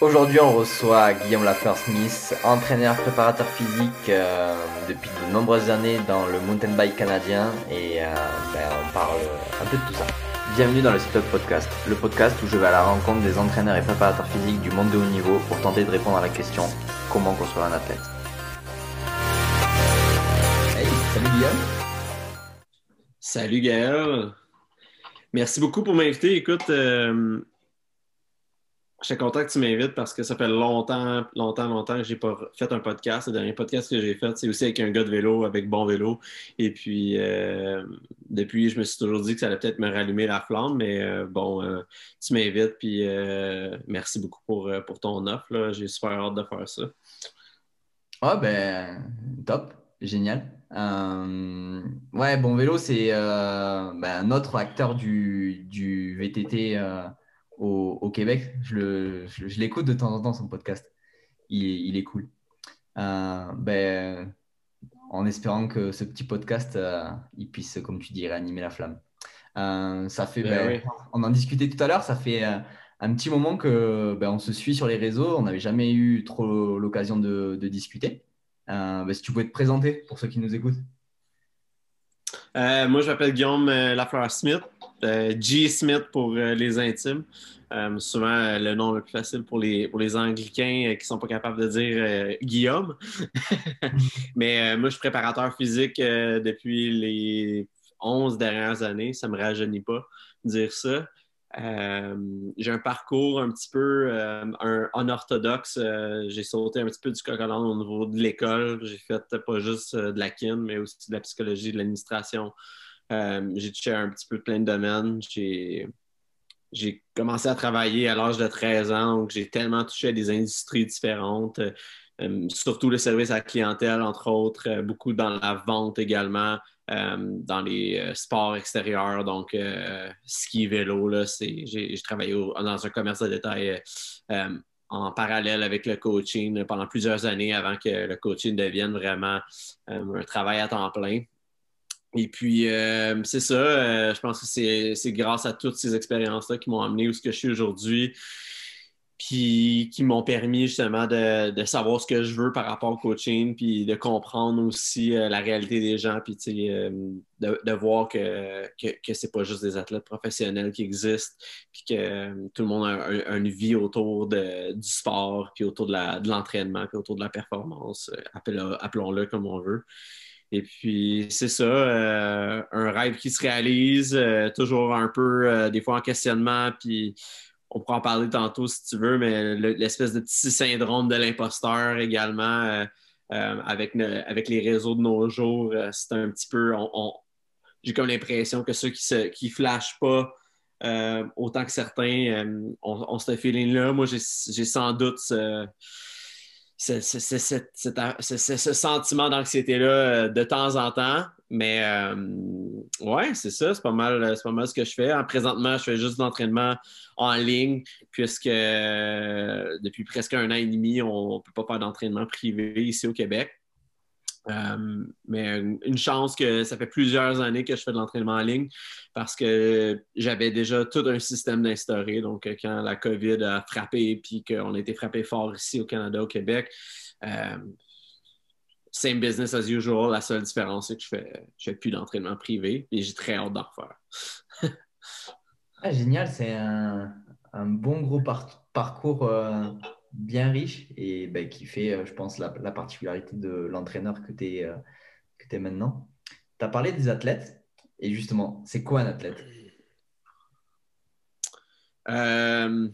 Aujourd'hui, on reçoit Guillaume Lafleur-Smith, entraîneur préparateur physique euh, depuis de nombreuses années dans le mountain bike canadien et euh, ben, on parle un peu de tout ça. Bienvenue dans le Sit Podcast, le podcast où je vais à la rencontre des entraîneurs et préparateurs physiques du monde de haut niveau pour tenter de répondre à la question comment construire un athlète? Hey, salut Guillaume. Salut Gaël. Merci beaucoup pour m'inviter. Écoute, euh, suis content que tu m'invites parce que ça fait longtemps, longtemps, longtemps que j'ai pas fait un podcast. Le dernier podcast que j'ai fait, c'est aussi avec un gars de vélo, avec Bon Vélo. Et puis, euh, depuis, je me suis toujours dit que ça allait peut-être me rallumer la flamme, mais euh, bon, euh, tu m'invites, puis merci beaucoup pour, pour ton offre. J'ai super hâte de faire ça. Ah, ben, top, génial. ouais, Bon Vélo, c'est ben, un autre acteur du, du VTT au, Québec. Je, l'écoute de temps en temps, son podcast. Il, est cool. Euh, ben, en espérant que ce petit podcast, euh, il puisse, comme tu dis, réanimer la flamme. Euh, ça fait, ben, On en discutait tout à l'heure, ça fait un petit moment que ben, on se suit sur les réseaux. On n'avait jamais eu trop l'occasion de, discuter. Ben, si tu pouvais te présenter pour ceux qui nous écoutent. Moi, je m'appelle Guillaume Lafleur-Smith. Euh, G. Smith pour euh, les intimes. Euh, souvent le nom le plus facile pour les, pour Anglicains qui ne sont pas capables de dire Guillaume. Mais moi, je suis préparateur physique depuis les 11 dernières années. Ça ne me rajeunit pas de dire ça. J'ai un parcours un petit peu un, orthodoxe. j'ai sauté un petit peu du coq au niveau de l'école. J'ai fait pas juste de la kin, mais aussi de la psychologie, de l'administration, euh, j'ai touché un petit peu plein de domaines. J'ai commencé à travailler à l'âge de 13 ans, j'ai tellement touché à des industries différentes, euh, surtout le service à la clientèle, entre autres, euh, beaucoup dans la vente également, dans les sports extérieurs, donc ski, vélo. J'ai travaillé dans un commerce de détail en parallèle avec le coaching pendant plusieurs années avant que le coaching devienne vraiment un travail à temps plein. Et puis, euh, c'est ça. Euh, je pense que c'est grâce à toutes ces expériences-là qui m'ont amené où ce que je suis aujourd'hui, puis qui m'ont permis justement de, de, savoir ce que je veux par rapport au coaching, puis de comprendre aussi euh, la réalité des gens, puis de, de, voir que, que, que c'est pas juste des athlètes professionnels qui existent, puis que tout le monde a une vie autour de, du sport, puis autour de l'entraînement, puis autour de la performance, appelons-le comme on veut. Et puis, c'est ça, euh, un rêve qui se réalise, euh, toujours un peu, euh, des fois en questionnement, puis on pourra en parler tantôt si tu veux, mais l'espèce de petit syndrome de l'imposteur également, avec, avec les réseaux de nos jours, c'est un petit peu, j'ai comme l'impression que ceux qui ne flashent pas autant que certains ont, ont ce feeling-là. Moi, j'ai sans doute ce sentiment d'anxiété-là euh, de temps en temps. Mais euh, ouais, c'est ça, c'est pas, mal, pas mal ce que je fais. En, présentement, je fais juste de l'entraînement en ligne, puisque euh, depuis presque un an et demi, on ne peut pas faire d'entraînement privé ici au Québec. Euh, mais une chance que ça fait plusieurs années que je fais de l'entraînement en ligne parce que j'avais déjà tout un système d'instaurer. Donc, quand la COVID a frappé puis qu'on a été frappé fort ici au Canada, au Québec, same business as usual. La seule différence, c'est que je fais, fais plus d'entraînement privé et j'ai très hâte d'en refaire. ah, génial, c'est un, bon gros parcours bien riche et ben, qui fait, euh, je pense, la, particularité de l'entraîneur que tu es, euh, es, maintenant. Tu as parlé des athlètes et justement, c'est quoi un athlète? Euh,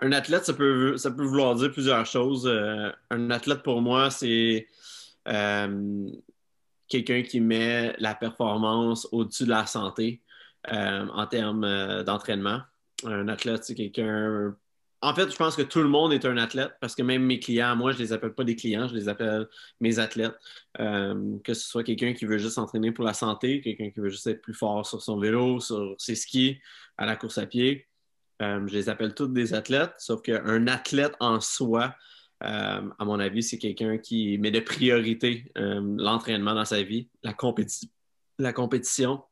Un athlète, ça peut, ça peut vouloir dire plusieurs choses. un athlète, pour moi, c'est quelqu'un qui met la performance au-dessus de la santé en termes d'entraînement. Un athlète, c'est quelqu'un en fait, je pense que tout le monde est un athlète parce que même mes clients, moi, je ne les appelle pas des clients, je les appelle mes athlètes. Euh, que ce soit quelqu'un qui veut juste s'entraîner pour la santé, quelqu'un qui veut juste être plus fort sur son vélo, sur ses skis, à la course à pied. Euh, je les appelle tous des athlètes, sauf qu'un athlète en soi, euh, à mon avis, c'est quelqu'un qui met de priorité l'entraînement dans sa vie, la, compétition.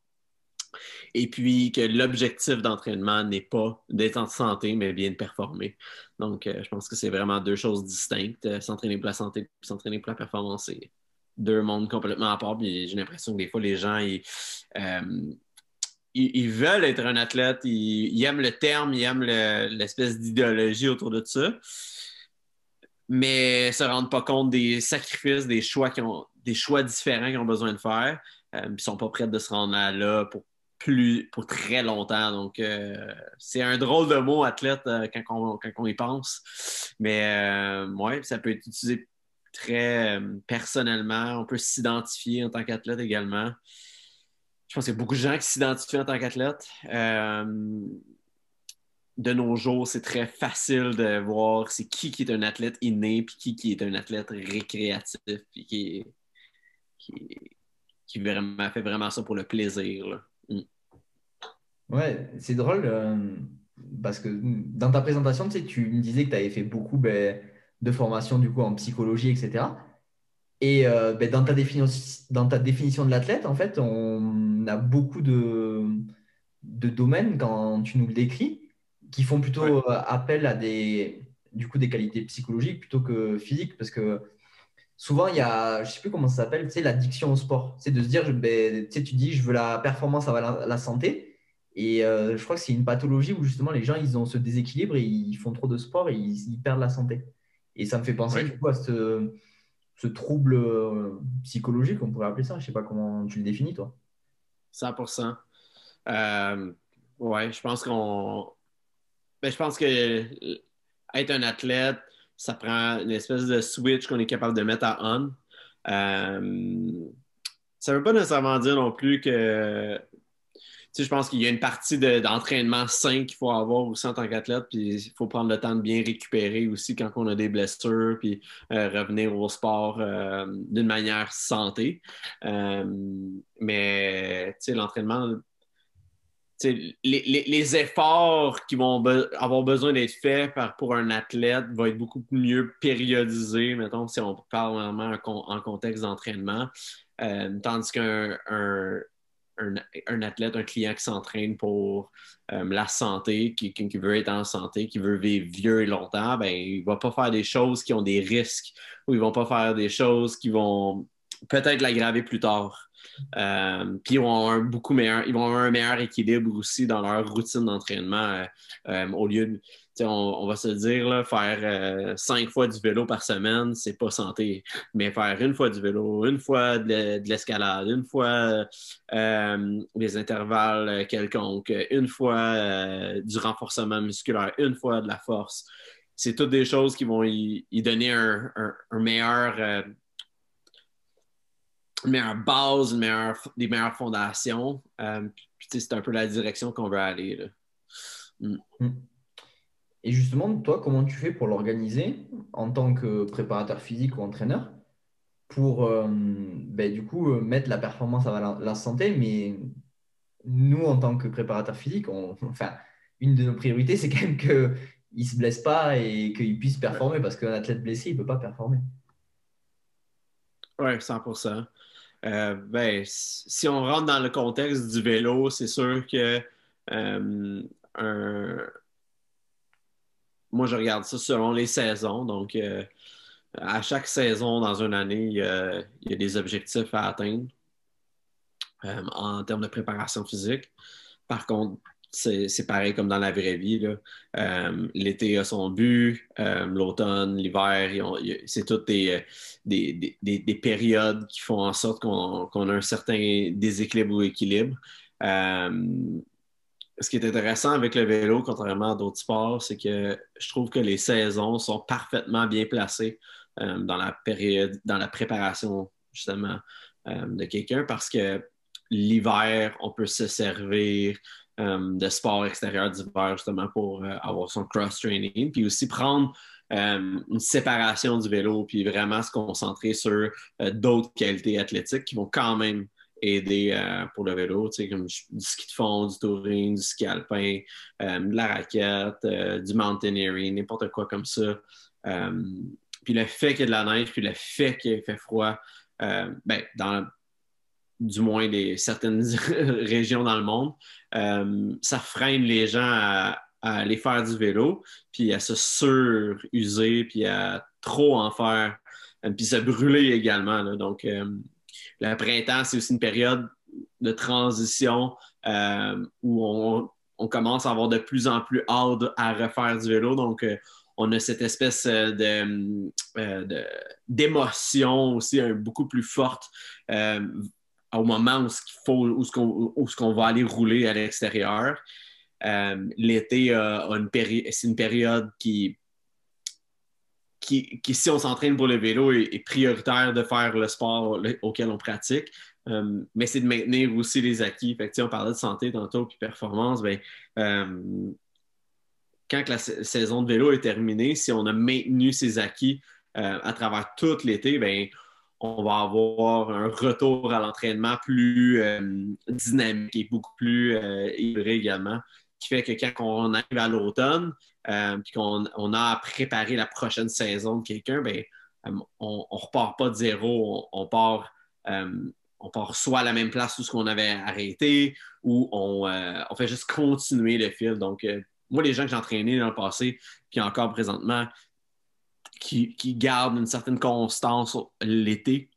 Et puis que l'objectif d'entraînement n'est pas d'être en santé, mais bien de performer. Donc, euh, je pense que c'est vraiment deux choses distinctes. Euh, s'entraîner pour la santé et s'entraîner pour la performance, c'est deux mondes complètement à part. J'ai l'impression que des fois, les gens, ils, ils, veulent être un athlète, ils, aiment le terme, ils aiment l'espèce d'idéologie autour de ça, mais ne se rendent pas compte des sacrifices, des choix, qui ont, des choix différents qu'ils ont besoin de faire. Euh, ils ne sont pas prêts de se rendre là pour plus pour très longtemps. Donc, euh, c'est un drôle de mot, athlète, euh, quand, on, quand, on, y pense. Mais ouais, ça peut être utilisé très personnellement. On peut s'identifier en tant qu'athlète également je pense qu'il y a beaucoup de gens qui s'identifient en tant qu'athlète. Euh, de nos jours, c'est très facile de voir c'est qui qui est un athlète inné puis qui qui est un athlète récréatif puis qui, qui, fait vraiment ça pour le plaisir. Mm. Ouais, c'est drôle euh, parce que dans ta présentation, tu, me disais que tu avais fait beaucoup ben, de formations en psychologie, etc. Et euh, ben, dans, ta dans ta définition de l'athlète, en fait, on a beaucoup de, de domaines, quand tu nous le décris, qui font plutôt euh, appel à des, du coup, des qualités psychologiques plutôt que physiques. Parce que souvent, il y a, je ne sais plus comment ça s'appelle, tu l'addiction au sport. C'est de se dire, ben, tu dis, je veux la performance avant la, santé. Et euh, je crois que c'est une pathologie où justement les gens, ils ont ce déséquilibre et ils font trop de sport et ils, perdent la santé. Et ça me fait penser du coup à ce ce trouble euh, psychologique, on pourrait appeler ça. Je ne sais pas comment tu le définis, toi. 100 euh, Ouais, je pense qu'on. Ben, je pense que être un athlète, ça prend une espèce de switch qu'on est capable de mettre à on. Euh, ça ne veut pas nécessairement dire non plus que je pense qu'il y a une partie d'entraînement sain qu'il faut avoir aussi en tant qu'athlète, puis il faut prendre le temps de bien récupérer aussi quand on a des blessures, puis euh, revenir au sport euh, d'une manière santé. Euh, mais l'entraînement, les, les, efforts qui vont avoir besoin d'être faits pour un athlète vont être beaucoup mieux périodisés, mettons, si on parle vraiment en, contexte d'entraînement. tandis qu'un un, athlète, un client qui s'entraîne pour euh, la santé, qui, qui, veut être en santé, qui veut vivre vieux et longtemps, ben, il ne va pas faire des choses qui ont des risques ou ils ne vont pas faire des choses qui vont peut-être l'aggraver plus tard. Euh, puis ils vont avoir un beaucoup meilleur, ils vont avoir un meilleur équilibre aussi dans leur routine d'entraînement euh, au lieu de on, va se dire, faire euh, cinq fois du vélo par semaine, c'est pas santé. Mais faire une fois du vélo, une fois de, l'escalade, une fois euh, des intervalles quelconques, une fois euh, du renforcement musculaire, une fois de la force, c'est toutes des choses qui vont y, donner un, meilleur. une meilleure base, des meilleures fondations. c'est un peu la direction qu'on veut aller. Là. Mm. Mm. Et justement, toi, comment tu fais pour l'organiser en tant que préparateur physique ou entraîneur pour euh, ben, du coup euh, mettre la performance à la, santé, mais nous, en tant que préparateur physique, enfin, une de nos priorités, c'est quand même qu'il ne se blesse pas et qu'il puisse performer parce qu'un athlète blessé, il ne peut pas performer. Oui, 100% euh, ben, si on rentre dans le contexte du vélo, c'est sûr que un, moi, je regarde ça selon les saisons. Donc, euh, à chaque saison dans une année, il y a, des objectifs à atteindre euh, en termes de préparation physique. Par contre, c'est pareil comme dans la vraie vie. Euh, l'été a son but, l'automne, l'hiver, c'est toutes des, des, périodes qui font en sorte qu'on a un certain déséquilibre ou équilibre ce qui est intéressant avec le vélo, contrairement à d'autres sports, c'est que je trouve que les saisons sont parfaitement bien placées euh, dans la période, dans la préparation justement euh, de quelqu'un parce que l'hiver, on peut se servir euh, de sport extérieur d'hiver justement pour avoir son cross-training, puis aussi prendre une séparation du vélo, puis vraiment se concentrer sur d'autres qualités athlétiques qui vont quand même aider euh, pour le vélo, tu sais, comme du ski de fond, du touring, du ski alpin, euh, de la raquette, euh, du mountaineering, n'importe quoi comme ça. puis le fait qu'il y ait de la neige, puis le fait qu'il fait froid, ben, dans, du moins les, certaines régions dans le monde, ça freine les gens à, aller faire du vélo, puis à se suruser, puis à trop en faire, puis se brûler également. Donc, le printemps, c'est aussi une période de transition où on, commence à avoir de plus en plus hâte à refaire du vélo. Donc, on a cette espèce euh, euh, d'émotion aussi beaucoup plus forte euh, au moment où, il faut, où, ce qu'on, va aller rouler à l'extérieur. l'été c'est une période qui, qui, si on s'entraîne pour le vélo, est, prioritaire de faire le sport auquel on pratique. mais c'est de maintenir aussi les acquis. Fait on parlait de santé tantôt puis performance. Ben, quand la saison de vélo est terminée, si on a maintenu ses acquis euh, à travers tout l'été, ben, on va avoir un retour à l'entraînement plus euh, dynamique et beaucoup plus euh, également, qui fait que quand on arrive à l'automne, euh, puis qu'on on a à préparer la prochaine saison de quelqu'un, ben, on ne repart pas de zéro, on, part on part soit à la même place où ce qu'on avait arrêté ou on, on, fait juste continuer le fil. Donc, moi, les gens que j'ai entraînés dans le passé, puis encore présentement, qui, gardent une certaine constance l'été,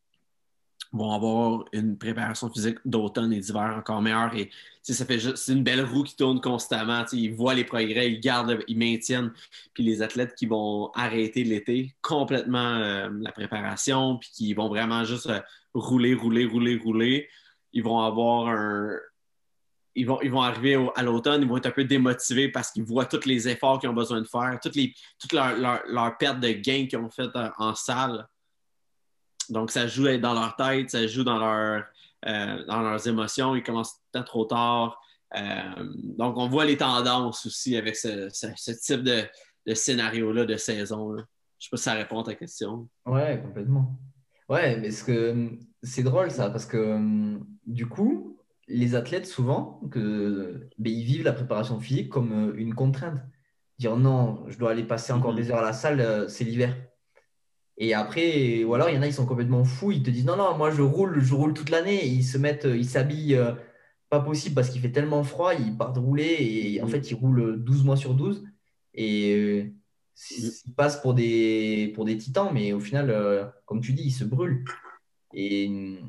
vont avoir une préparation physique d'automne et d'hiver encore meilleure. Et ça fait c'est une belle roue qui tourne constamment. Ils voient les progrès, ils gardent, ils maintiennent. Puis les athlètes qui vont arrêter l'été complètement euh, la préparation, puis qui vont vraiment juste euh, rouler, rouler, rouler, rouler, ils vont avoir un, ils vont, ils vont arriver à l'automne, ils vont être un peu démotivés parce qu'ils voient tous les efforts qu'ils ont besoin de faire, toutes, les, toutes leurs leur, pertes de gains qu'ils ont faites en, salle. Donc, ça joue dans leur tête, ça joue dans, leur, euh, dans leurs émotions. Ils commencent peut-être trop tard. Euh, donc, on voit les tendances aussi avec ce, type de, scénario-là, de saison. Je ne sais pas si ça répond à ta question. Ouais, complètement. Ouais, mais c'est drôle ça, parce que du coup, les athlètes, souvent, que, ben, ils vivent la préparation physique comme euh, une contrainte. Dire non, je dois aller passer encore des mhm. heures à la salle, c'est l'hiver. Et après, ou alors il y en a, ils sont complètement fous, ils te disent non, non, moi je roule, je roule toute l'année. Ils se mettent, euh, ils s'habillent pas possible parce qu'il fait tellement froid, ils partent rouler et en mhm. fait ils roulent 12 mois sur 12. Et mhm. ils passent pour des, pour des titans, mais au final, comme tu dis, ils se brûlent. Et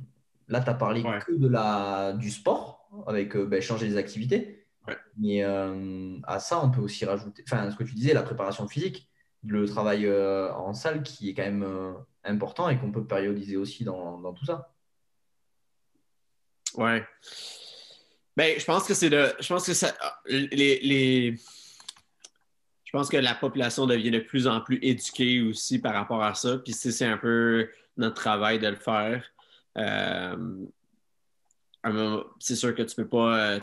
Là, tu as parlé que de la, du sport, avec euh, ben, changer les activités. Mais euh, à ça, on peut aussi rajouter, enfin, ce que tu disais, la préparation physique, le travail euh, en salle qui est quand même important et qu'on peut périodiser aussi dans, tout ça. Ouais. Ben, je pense que c'est le. Je pense que ça. Les, Je pense que la population devient de plus en plus éduquée aussi par rapport à ça. Puis c'est un peu notre travail de le faire. Euh, c'est sûr que tu peux pas. Euh,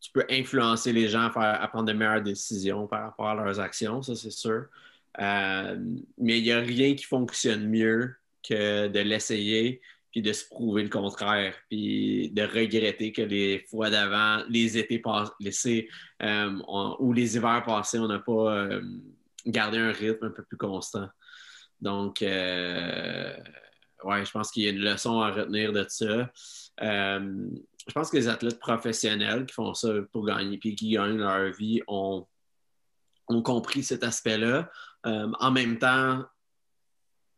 tu peux, influencer les gens à, faire, prendre de meilleures décisions par rapport à leurs actions, ça c'est sûr. Euh, mais il n'y a rien qui fonctionne mieux que de l'essayer puis de se prouver le contraire, puis de regretter que les fois d'avant, les étés passés ou les hivers passés, on n'a pas gardé un rythme un peu plus constant. Donc, ouais, je pense qu'il y a une leçon à retenir de ça. Euh, je pense que les athlètes professionnels qui font ça pour gagner puis qui gagnent leur vie ont, ont compris cet aspect-là. Euh, en même temps,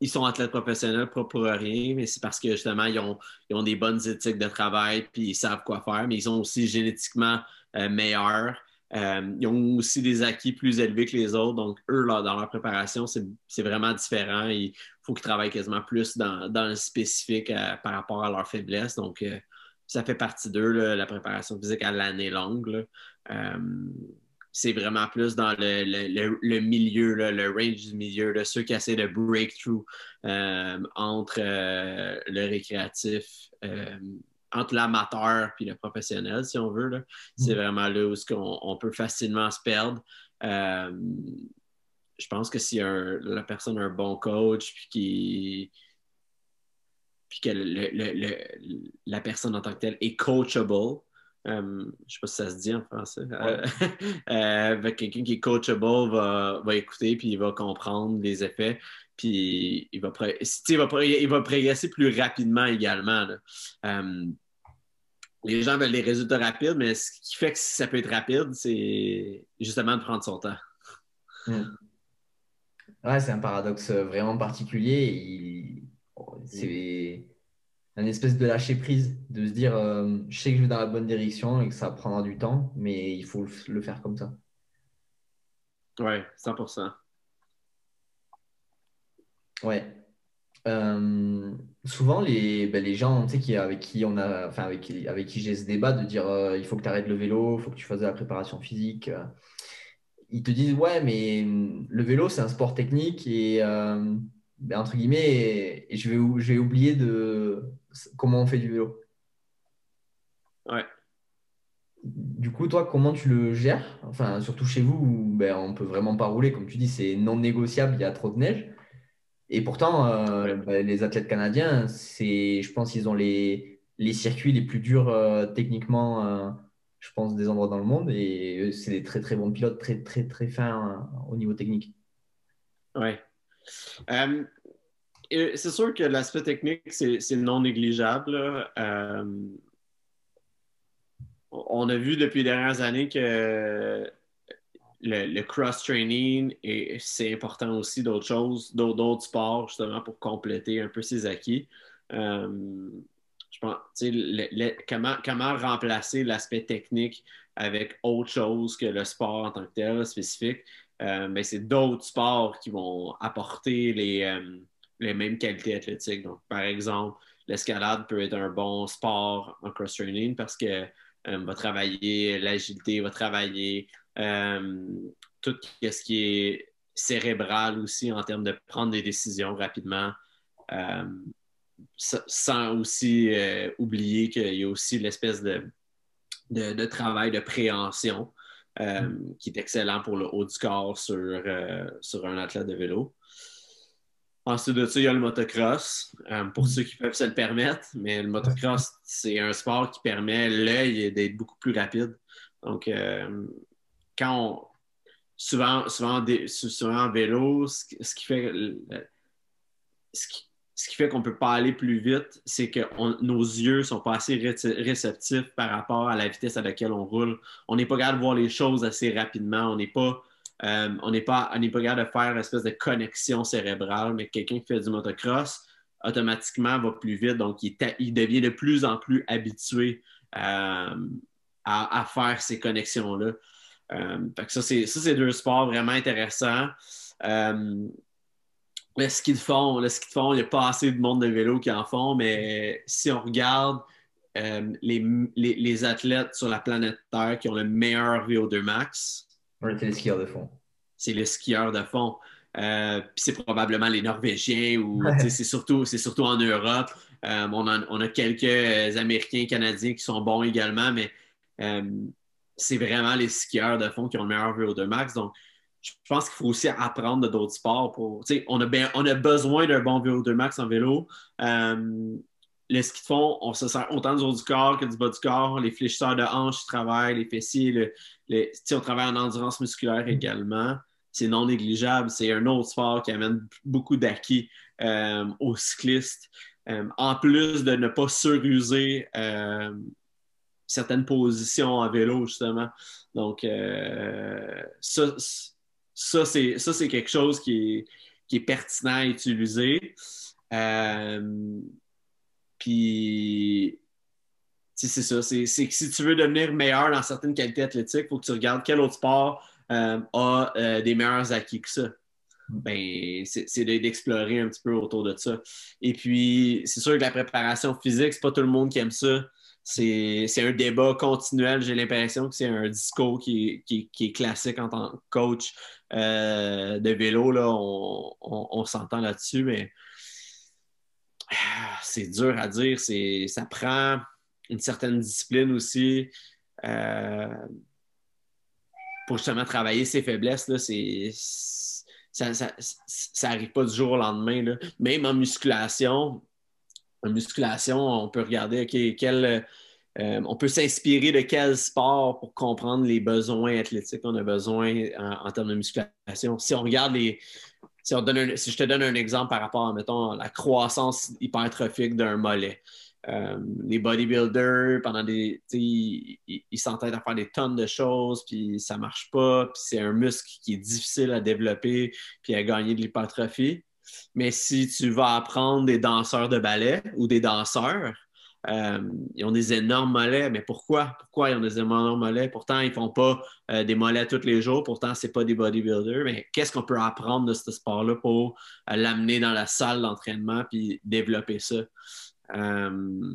ils sont athlètes professionnels pas pour rien, mais c'est parce que justement, ils ont, des bonnes éthiques de travail puis ils savent quoi faire, mais ils sont aussi génétiquement euh, meilleurs. ils ont aussi des acquis plus élevés que les autres. Donc, eux, là, dans leur préparation, c'est vraiment différent faut qu'ils travaillent quasiment plus dans, le spécifique euh, par rapport à leur faiblesse. Donc, euh, ça fait partie d'eux, la préparation physique à l'année longue. Euh, c'est vraiment plus dans le, milieu, le range du milieu, ceux qui essaient de breakthrough entre le récréatif, entre l'amateur et le professionnel, si on veut. C'est mm. vraiment là où on, peut facilement se perdre je pense que si la personne a un bon coach, puis, qui, puis que la personne en tant que telle est coachable, euh, je ne sais pas si ça se dit en français. Euh, euh, quelqu'un qui est coachable va, va, écouter puis il va comprendre les effets. Puis il va, il va, il va progresser plus rapidement également. les gens veulent des résultats rapides, mais ce qui fait que ça peut être rapide, c'est justement de prendre son temps. Hmm. Ouais, c'est un paradoxe vraiment particulier. C'est un espèce de lâcher prise, de se dire euh, je sais que je vais dans la bonne direction et que ça prendra du temps, mais il faut le faire comme ça. Ouais, 100%. Ouais. Euh, souvent, les, ben, les gens qui, avec qui on a, enfin, avec, avec qui j'ai ce débat de dire euh, il faut que tu arrêtes le vélo, il faut que tu fasses de la préparation physique, ils te disent ouais, mais le vélo, c'est un sport technique et ben, entre guillemets, et, je, vais, je vais oublier de comment on fait du vélo. Ouais. Du coup, toi, comment tu le gères? Enfin, surtout chez vous, où ben, on peut vraiment pas rouler, comme tu dis, c'est non négociable, il y a trop de neige. Et pourtant, euh, bah, les athlètes canadiens, c'est, je pense qu'ils ont les, les, circuits les plus durs euh, techniquement, euh, je pense, des endroits dans le monde. Et c'est des très, très bons pilotes, très, très, très fins au niveau technique. Oui. C'est sûr que l'aspect technique, c'est, non négligeable. on a vu depuis les dernières années que le, cross-training, c'est important aussi d'autres choses, d'autres sports, justement, pour compléter un peu ses acquis. Euh, je pense, comment, comment remplacer l'aspect technique avec autre chose que le sport en tant que tel, spécifique? Euh, mais c'est d'autres sports qui vont apporter les, euh, les mêmes qualités athlétiques. Donc, par exemple, l'escalade peut être un bon sport en cross-training parce que va travailler l'agilité, va travailler euh, tout ce qui est cérébral aussi en termes de prendre des décisions rapidement, euh, sans aussi euh, oublier qu'il y a aussi l'espèce de, de, travail de préhension qui est excellent pour le haut du corps sur, sur un athlète de vélo. Ensuite de ça, il y a le motocross, pour ceux qui peuvent se le permettre, mais le motocross, c'est un sport qui permet l'œil d'être beaucoup plus rapide. Donc, quand on, souvent, souvent, souvent en vélo, ce, qui fait ce qui, fait qu'on ne peut pas aller plus vite, c'est que nos yeux ne sont pas assez réceptifs par rapport à la vitesse à laquelle on roule. On n'est pas capable de voir les choses assez rapidement. On n'est pas, euh, on n'est pas, on pas capable de faire une espèce de connexion cérébrale, mais quelqu'un qui fait du motocross, automatiquement, va plus vite. Donc, il, il devient de plus en plus habitué euh, à, faire ces connexions-là. Euh, ça, c'est deux sports vraiment intéressants. Le ski de fond, le ski de fond, il n'y a pas assez de monde de vélo qui en font, mais si on regarde euh, les, athlètes sur la planète Terre qui ont le meilleur VO2 max, c'est les skieurs de fond. C'est les skieurs de fond. c'est probablement les Norvégiens ou c'est surtout, surtout en Europe. on, on, a quelques Américains, Canadiens qui sont bons également, mais c'est vraiment les skieurs de fond qui ont le meilleur VO2 max. Donc, je pense qu'il faut aussi apprendre de d'autres sports. Pour, on, a on a besoin d'un bon VO2 max en vélo. Euh, le ski de fond, on se sert autant du haut du corps que du bas du corps. Les fléchisseurs de hanches travaillent, les fessiers, on travaille en endurance musculaire également. C'est non négligeable. C'est un autre sport qui amène beaucoup d'acquis euh, aux cyclistes. Euh, en plus de ne pas suruser certaines positions en vélo, justement. Donc, euh, ça, ça c'est quelque chose qui est, pertinent à utiliser. Euh, puis, c'est ça. C'est que si tu veux devenir meilleur dans certaines qualités athlétiques, il faut que tu regardes quel autre sport euh, a des meilleurs acquis que ça. Ben, c'est d'explorer un petit peu autour de ça. Et puis, c'est sûr que la préparation physique, c'est pas tout le monde qui aime ça c'est un débat continuel. J'ai l'impression que c'est un discours qui, est classique en tant que coach euh, de vélo. Là, on, s'entend là-dessus, mais c'est dur à dire. Ça prend une certaine discipline aussi euh, pour justement travailler ses faiblesses. Là, ça n'arrive pas du jour au lendemain. Là. Même en musculation, en musculation, on peut regarder quel, euh, on peut s'inspirer de quel sport pour comprendre les besoins athlétiques qu'on a besoin en, termes de musculation. Si on regarde les. Si, je te donne un exemple par rapport à, mettons, la croissance hypertrophique d'un mollet. euh, les bodybuilders, pendant des. Ils s'entêtent à faire des tonnes de choses, puis ça marche pas, puis c'est un muscle qui est difficile à développer, puis à gagner de l'hypertrophie. Mais si tu vas apprendre des danseurs de ballet ou des danseurs, euh, ils ont des énormes mollets. Mais pourquoi? Pourquoi ils ont des énormes mollets? Pourtant, ils ne font pas euh, des mollets tous les jours. Pourtant, ce n'est pas des bodybuilders. Mais qu'est-ce qu'on peut apprendre de ce sport-là pour l'amener dans la salle d'entraînement puis développer ça? Euh,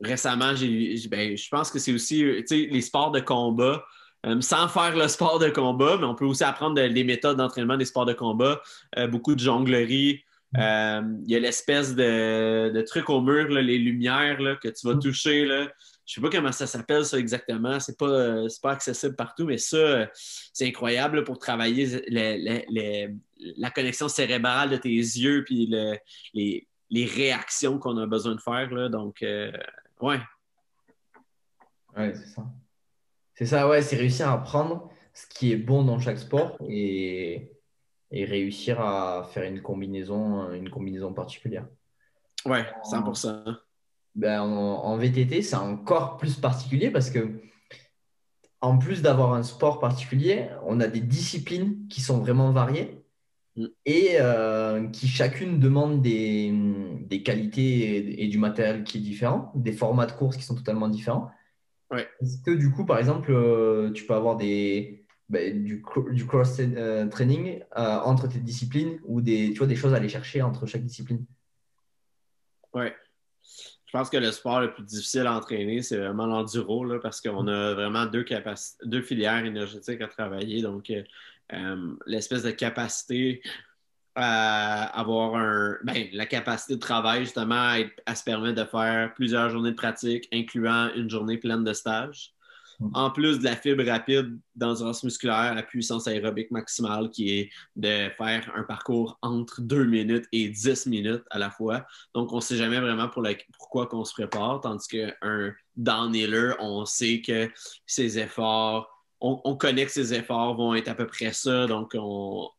récemment, ben, je pense que c'est aussi les sports de combat. Euh, sans faire le sport de combat, mais on peut aussi apprendre des méthodes d'entraînement des sports de combat, euh, beaucoup de jonglerie. Il y a l'espèce de, truc au mur, les lumières que tu vas mm. toucher. Là. Je ne sais pas comment ça s'appelle ça exactement. Ce n'est pas, pas accessible partout, mais ça, c'est incroyable pour travailler la connexion cérébrale de tes yeux puis les, les réactions qu'on a besoin de faire. Là. Donc, euh, ouais. Ouais, c'est ça. C'est ça, ouais, c'est réussir à apprendre ce qui est bon dans chaque sport et, réussir à faire une combinaison, une combinaison particulière. Ouais, 100%. Ben, en, en VTT, c'est encore plus particulier parce que en plus d'avoir un sport particulier, on a des disciplines qui sont vraiment variées Mm. et euh, qui chacune demande des, des qualités et, du matériel qui est différent, des formats de course qui sont totalement différents. Ouais. Est-ce que du coup, par exemple, euh, tu peux avoir des, bah, du, cross-training euh, entre tes disciplines ou des, tu vois, des choses à aller chercher entre chaque discipline Oui. Je pense que le sport le plus difficile à entraîner, c'est vraiment l'enduro, parce qu'on a vraiment deux, deux filières énergétiques à travailler. Donc, euh, l'espèce de capacité à avoir un, ben, la capacité de travail justement à, se permettre de faire plusieurs journées de pratique, incluant une journée pleine de stage. Mm. En plus de la fibre rapide d'endurance musculaire, la puissance aérobique maximale qui est de faire un parcours entre 2 minutes et 10 minutes à la fois. Donc, on ne sait jamais vraiment pour pourquoi qu'on se prépare, tandis qu'un downhiller, on sait que ses efforts on, connaît que ses efforts vont être à peu près ça, donc on,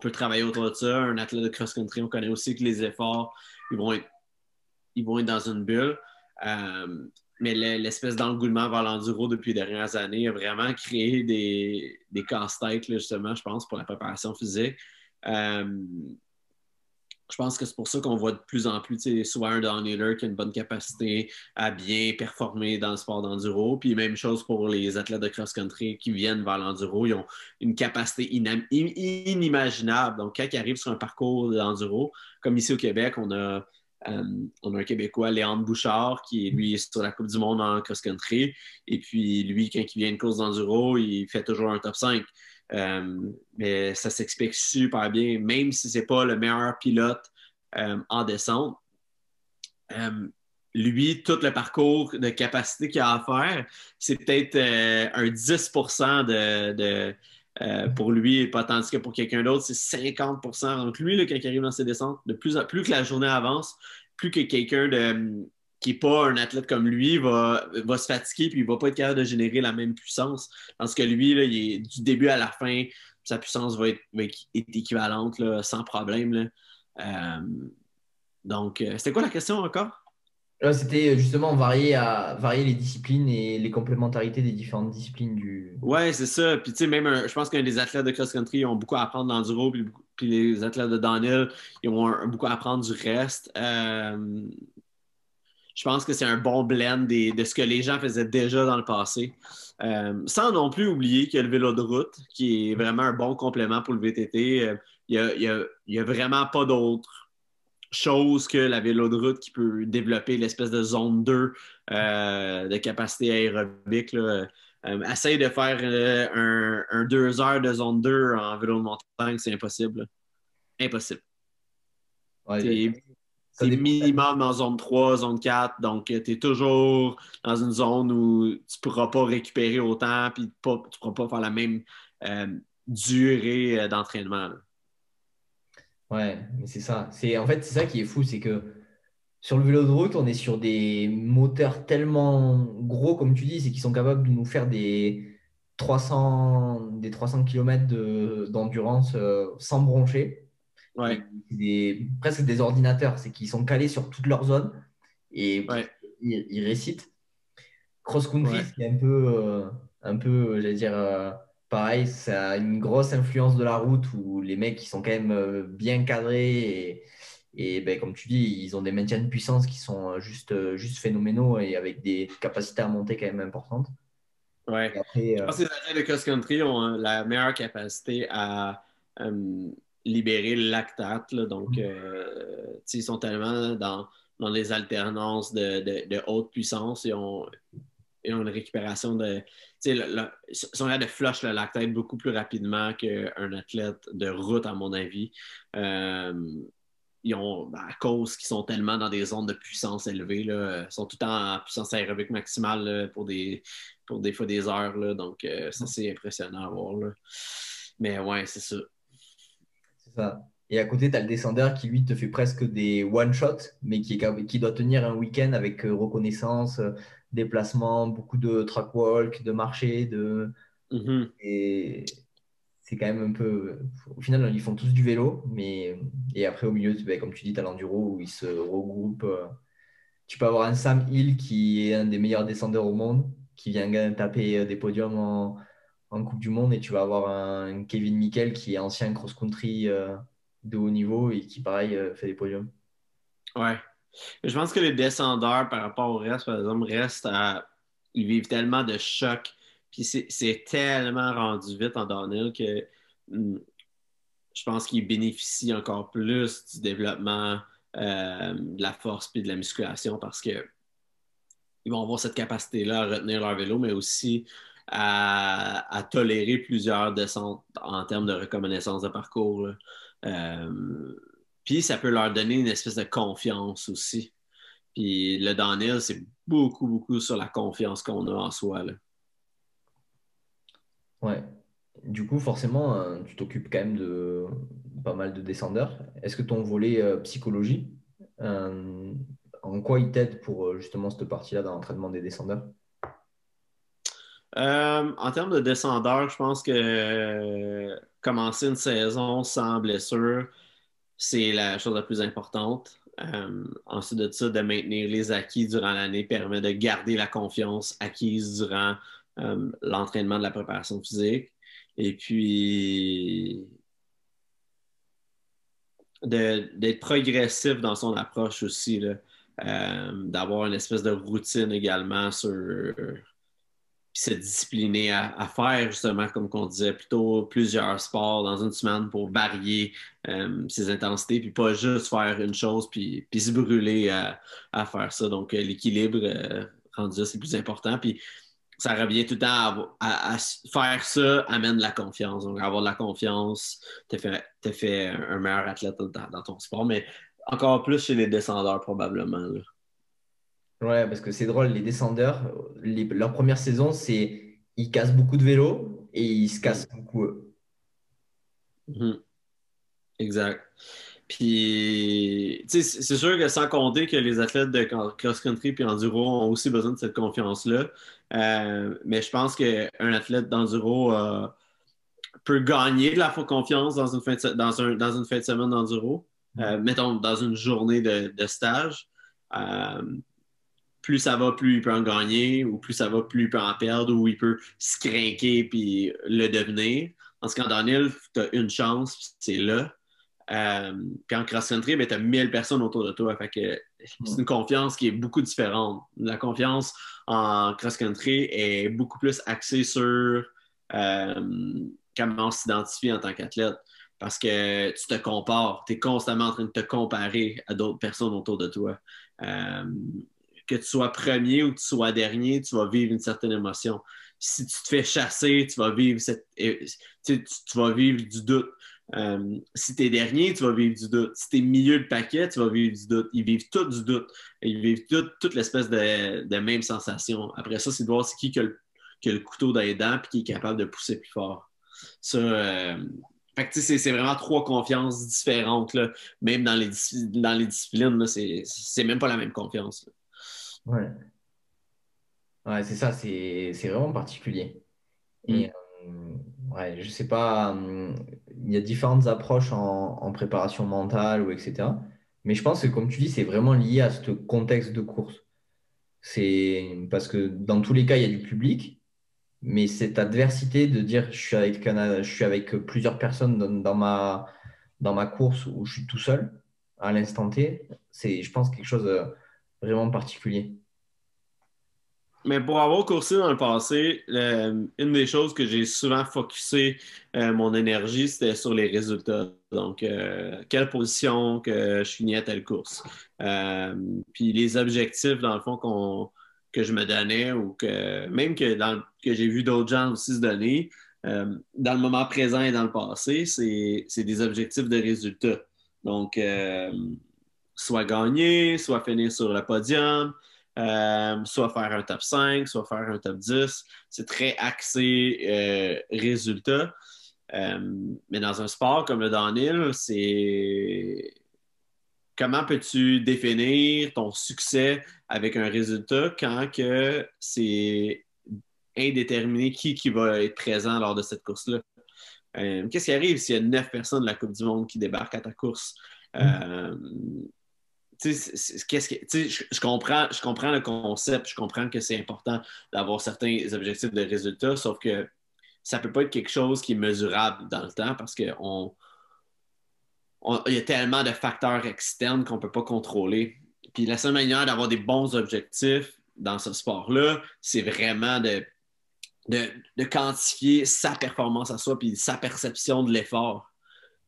peut travailler autour de ça. Un athlète de cross-country, on connaît aussi que les efforts, ils vont être, dans une bulle. Euh, mais l'espèce d'engouement vers l'enduro depuis les dernières années a vraiment créé des, des casse-têtes, justement, je pense, pour la préparation physique. Euh, je pense que c'est pour ça qu'on voit de plus en plus souvent un downhiller qui a une bonne capacité à bien performer dans le sport d'enduro. Puis même chose pour les athlètes de cross-country qui viennent vers l'enduro. Ils ont une capacité inimaginable. Donc, quand ils arrivent sur un parcours d'enduro, comme ici au Québec, on a, on a un Québécois, Léandre Bouchard, qui lui est sur la Coupe du Monde en cross-country. Et puis lui, quand il vient une course d'enduro, il fait toujours un top 5. Euh, mais ça s'explique super bien, même si ce n'est pas le meilleur pilote euh, en descente. Euh, lui, tout le parcours de capacité qu'il a à faire, c'est peut-être un 10% de, pour lui, pas tandis que pour quelqu'un d'autre, c'est 50% Donc lui, quand il arrive dans ses descentes, de plus, plus que la journée avance, plus que quelqu'un qui n'est pas un athlète comme lui va, va se fatiguer puis il ne va pas être capable de générer la même puissance. Parce que lui, il est, du début à la fin, sa puissance va être, équivalente sans problème. Euh, donc, euh, c'était quoi la question encore? C'était justement varier, les disciplines et les complémentarités des différentes disciplines du. Ouais, c'est ça. Puis, tu sais, même, je pense que les athlètes de cross-country ont beaucoup à apprendre l'enduro, puis, puis les athlètes de downhill, ils ont beaucoup à apprendre du reste. Euh, je pense que c'est un bon blend de ce que les gens faisaient déjà dans le passé. Euh, sans non plus oublier qu'il y a le vélo de route, qui est vraiment un bon complément pour le VTT. Euh, il n'y a, vraiment pas d'autre chose que la vélo de route qui peut développer l'espèce de zone 2 euh, de capacité aérobique. essaye de faire un, un, deux heures de zone 2 en vélo de montagne, c'est impossible. Impossible. C'est minimum en zone 3, zone 4. Donc, euh, tu es toujours dans une zone où tu ne pourras pas récupérer autant puis tu ne pourras pas faire la même euh, durée euh, d'entraînement. Ouais, mais c'est ça. En fait, c'est ça qui est fou, c'est que sur le vélo de route, on est sur des moteurs tellement gros, comme tu dis, c'est qu'ils sont capables de nous faire des 300, des 300 km d'endurance sans broncher. Ouais. Des, presque des ordinateurs, c'est qu'ils sont calés sur toute leur zone. Et il, récite. Cross-country, c'est un peu, un peu j'allais dire, pareil, ça a une grosse influence de la route où les mecs, ils sont quand même bien cadrés et et ben, comme tu dis, ils ont des maintiens de puissance qui sont euh, juste, euh, juste phénoménaux et avec des capacités à monter quand même importantes. Ouais. je pense que les athlètes de cross-country ont euh, la meilleure capacité à libérer le lactate. Donc, mm. ils sont tellement dans, dans les alternances de, de, haute puissance et ont une récupération de. Ils sont là de flush le lactate beaucoup plus rapidement qu'un athlète de route, à mon avis ils ont, ben, à cause qu'ils sont tellement dans des zones de puissance élevées, là, sont tout le temps en puissance aérobique maximale pour, des, pour des fois des heures. Là, donc, euh, ça, c'est impressionnant à voir. Là. Mais ouais, c'est ça. C'est ça. Et à côté, tu as le descendeur qui, lui, te fait presque des one-shots, mais qui, qui doit tenir un week-end avec euh, reconnaissance, euh, déplacement, beaucoup de track walk, de marché, de. Mm-hmm. Et c'est quand même un peu. Au final, ils font tous du vélo, mais et après au milieu, ben, comme tu dis, tu as l'enduro où ils se regroupent. Euh. Tu peux avoir un Sam Hill qui est un des meilleurs descendeurs au monde, qui vient taper euh, des podiums en, Coupe du Monde, et tu vas avoir un Kevin Mikel qui est ancien cross-country euh, de haut niveau et qui, pareil, fait des podiums. Ouais. Je pense que les descendeurs, par rapport au reste, par exemple, restent à. Ils vivent tellement de chocs puis c'est tellement rendu vite en downhill que hmm, je pense qu'il bénéficie encore plus du développement euh, de la force et de la musculation parce que ils vont avoir cette capacité-là à retenir leur vélo, mais aussi à, tolérer plusieurs descentes en termes de reconnaissance de parcours. Euh, puis ça peut leur donner une espèce de confiance aussi. Puis le downhill, c'est beaucoup, beaucoup sur la confiance qu'on a en soi. Là. Ouais. Du coup, forcément, euh, tu t'occupes quand même de pas mal de descendeurs. Est-ce que ton volet euh, psychologie, euh, en quoi il t'aide pour justement cette partie-là dans l'entraînement des descendeurs? en termes de descendeurs, je pense que commencer une saison sans blessure, c'est la chose la plus importante. ensuite de ça, de maintenir les acquis durant l'année permet de garder la confiance acquise durant euh, l'entraînement de la préparation physique. Et puis, d'être progressif dans son approche aussi, euh, d'avoir une espèce de routine également sur se discipliner à, faire justement, comme on disait, plutôt plusieurs sports dans une semaine pour varier euh, ses intensités, puis pas juste faire une chose puis, puis se brûler à, faire ça. Donc, l'équilibre rendu c'est plus important. Puis, ça revient tout le temps à, faire ça amène la confiance. Donc, avoir de la confiance te fait, fait un meilleur athlète dans, ton sport, mais encore plus chez les descendeurs, probablement. Ouais, parce que c'est drôle, les descendeurs, leur première saison, c'est ils cassent beaucoup de vélos et ils se cassent beaucoup eux. Mhm. Exact. Puis, c'est sûr que sans compter que les athlètes de cross-country et enduro ont aussi besoin de cette confiance-là. Euh, mais je pense qu'un athlète d'enduro euh, peut gagner de la confiance dans une fin de, dans un, dans une fin de semaine d'enduro. Euh, mettons, dans une journée de, stage. Plus ça va, plus il peut en gagner, ou plus ça va, plus il peut en perdre, ou il peut se craquer puis le devenir. En Daniel, tu as une chance, c'est là. Euh, puis en cross-country, ben, tu as 1000 personnes autour de toi. c'est une confiance qui est beaucoup différente. La confiance en cross-country est beaucoup plus axée sur euh, comment on s'identifie en tant qu'athlète. Parce que tu te compares, tu es constamment en train de te comparer à d'autres personnes autour de toi. Euh, que tu sois premier ou que tu sois dernier, tu vas vivre une certaine émotion. Si tu te fais chasser, tu vas vivre, cette, tu vas vivre du doute euh, si tu es dernier, tu vas vivre du doute. Si tu es milieu de paquet, tu vas vivre du doute. Ils vivent tout du doute. Ils vivent toute l'espèce de, même sensation. Après ça, c'est de voir qui qui a, le, couteau dans les dents et qui est capable de pousser plus fort. Ça, euh, c'est vraiment trois confiances différentes. Là. Même dans les, dans les disciplines, c'est même pas la même confiance. Ouais. Ouais, c'est ça, c'est vraiment particulier. Et, mm. euh, ouais, je sais pas, hum, il y a différentes approches en, préparation mentale ou etc. Mais je pense que, comme tu dis, c'est vraiment lié à ce contexte de course. C'est parce que dans tous les cas, il y a du public, mais cette adversité de dire je suis avec, je suis avec plusieurs personnes dans, ma, dans ma course où je suis tout seul à l'instant T, c'est, je pense, quelque chose de vraiment particulier. Mais pour avoir coursé dans le passé, une des choses que j'ai souvent focusé euh, mon énergie, c'était sur les résultats. Donc, euh, quelle position que je finis à telle course. Euh, puis les objectifs, dans le fond, que je me donnais ou que même que, que j'ai vu d'autres gens aussi se donner, dans le moment présent et dans le passé, c'est des objectifs de résultats. Donc, soit gagner, soit finir sur le podium, euh, soit faire un top 5, soit faire un top 10. C'est très axé euh, résultat. Euh, mais dans un sport comme le downhill, c'est comment peux-tu définir ton succès avec un résultat quand que c'est indéterminé qui, qui va être présent lors de cette course-là? Qu'est-ce qui arrive s'il y a neuf personnes de la Coupe du Monde qui débarquent à ta course? Je, comprends, je comprends le concept, je comprends que c'est important d'avoir certains objectifs de résultats, sauf que ça ne peut pas être quelque chose qui est mesurable dans le temps parce qu'il y a tellement de facteurs externes qu'on ne peut pas contrôler. Puis la seule manière d'avoir des bons objectifs dans ce sport-là, c'est vraiment de, de, quantifier sa performance à soi puis sa perception de l'effort.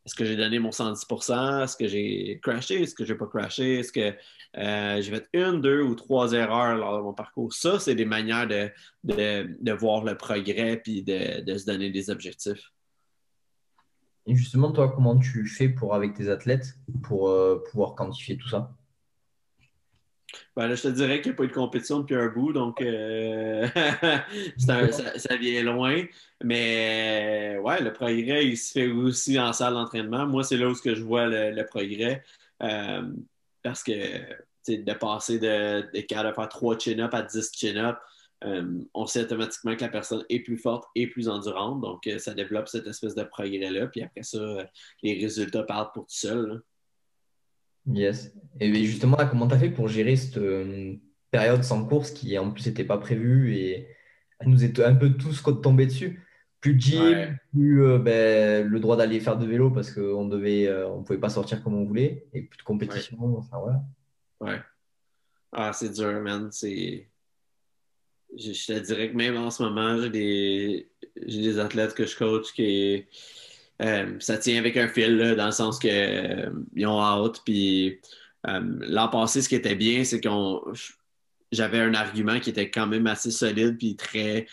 Est-ce que j'ai donné mon 110% Est-ce que j'ai crashé? Est-ce que j'ai pas crashé? Est-ce que euh, j'ai fait une, deux ou trois erreurs lors de mon parcours? Ça, c'est des manières de, voir le progrès puis de, se donner des objectifs. Et justement, toi, comment tu fais pour avec tes athlètes pour euh, pouvoir quantifier tout ça? Ben je te dirais qu'il n'y a pas eu de compétition depuis un bout, donc euh, ça, vient loin. Mais ouais, le progrès, il se fait aussi en salle d'entraînement. Moi, c'est là où je vois le, progrès. Euh, parce que de passer de, de, de faire 3 chin-up à 10 chin-up, euh, on sait automatiquement que la personne est plus forte et plus endurante. Donc, ça développe cette espèce de progrès-là. Puis après ça, les résultats parlent pour tout seul. Yes. Et justement, comment tu as fait pour gérer cette euh, période sans course qui en plus n'était pas prévue et elle nous est un peu tous tombés dessus? Plus de gym, plus euh, ben, le droit d'aller faire de vélo parce qu'on devait, euh, on pouvait pas sortir comme on voulait et plus de compétition. Enfin, voilà. Ouais. Ah, c'est dur, man. C'est. Je, te dirais que même en ce moment, j'ai des, j'ai des athlètes que je coach qui euh, ça tient avec un fil, dans le sens qu'ils euh, ont hâte. Puis euh, l'an passé, ce qui était bien, c'est qu'on j'avais un argument qui était quand même assez solide puis très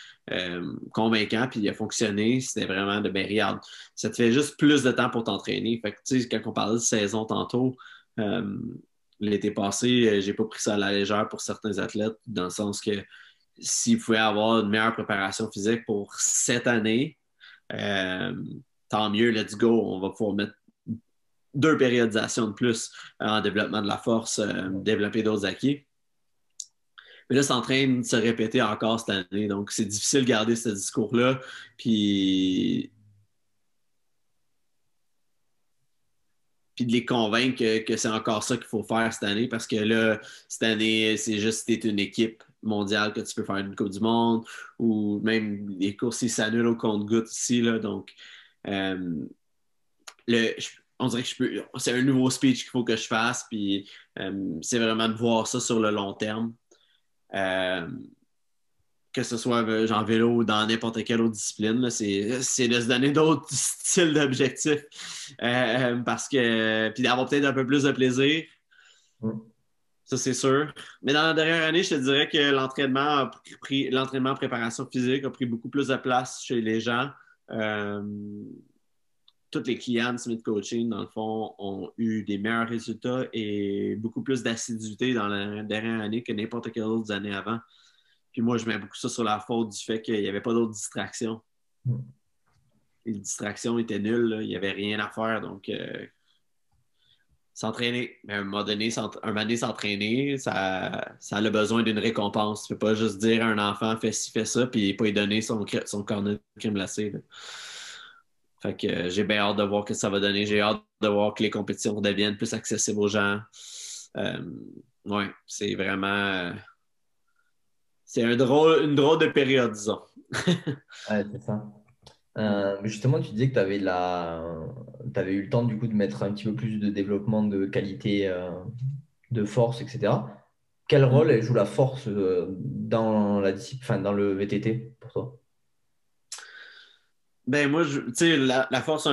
convaincant, puis il a fonctionné. C'était vraiment de ben ça te fait juste plus de temps pour t'entraîner. Fait que tu sais, quand on parlait de saison tantôt, l'été passé, j'ai pas pris ça à la légère pour certains athlètes, dans le sens que s'ils pouvaient avoir une meilleure préparation physique pour cette année, tant mieux, let's go, on va pouvoir mettre deux périodisations de plus en développement de la force, euh, développer d'autres acquis. Mais là, c'est en train de se répéter encore cette année. Donc, c'est difficile de garder ce discours-là. Puis, puis de les convaincre que, c'est encore ça qu'il faut faire cette année parce que là, cette année, c'est juste si tu une équipe mondiale que tu peux faire une Coupe du Monde ou même les courses, s'annulent au compte-gouttes ici. Là, donc, euh, le, on dirait que je peux. C'est un nouveau speech qu'il faut que je fasse, puis euh, c'est vraiment de voir ça sur le long terme. Euh, que ce soit en vélo ou dans n'importe quelle autre discipline, c'est de se donner d'autres styles d'objectifs. parce que. Puis d'avoir peut-être un peu plus de plaisir. Ça, c'est sûr. Mais dans la dernière année, je te dirais que l'entraînement l'entraînement en préparation physique a pris beaucoup plus de place chez les gens. Euh, tous les clients de Smith Coaching, dans le fond, ont eu des meilleurs résultats et beaucoup plus d'assiduité dans la dernière année que n'importe quelle autre année avant. Puis moi, je mets beaucoup ça sur la faute du fait qu'il n'y avait pas d'autres distractions. Les distractions étaient nulles, il n'y avait rien à faire. Donc, euh, s'entraîner. Mais un moment donné, un moment donné s'entraîner, ça, ça a besoin d'une récompense. Tu peux pas juste dire à un enfant fais ci, fais ça, puis pas lui donner son, son cornet de crème glacée. Fait que euh, j'ai bien hâte de voir ce que ça va donner. J'ai hâte de voir que les compétitions deviennent plus accessibles aux gens. Euh, oui, c'est vraiment. Euh, c'est un drôle, une drôle de période, disons. ouais, c'est ça. Euh, justement, tu disais que tu avais, la... avais eu le temps du coup de mettre un petit peu plus de développement de qualité, euh, de force, etc. Quel mm. rôle joue la force euh, dans, la discipline, dans le VTT pour toi? Ben moi, tu sais, la, la, force,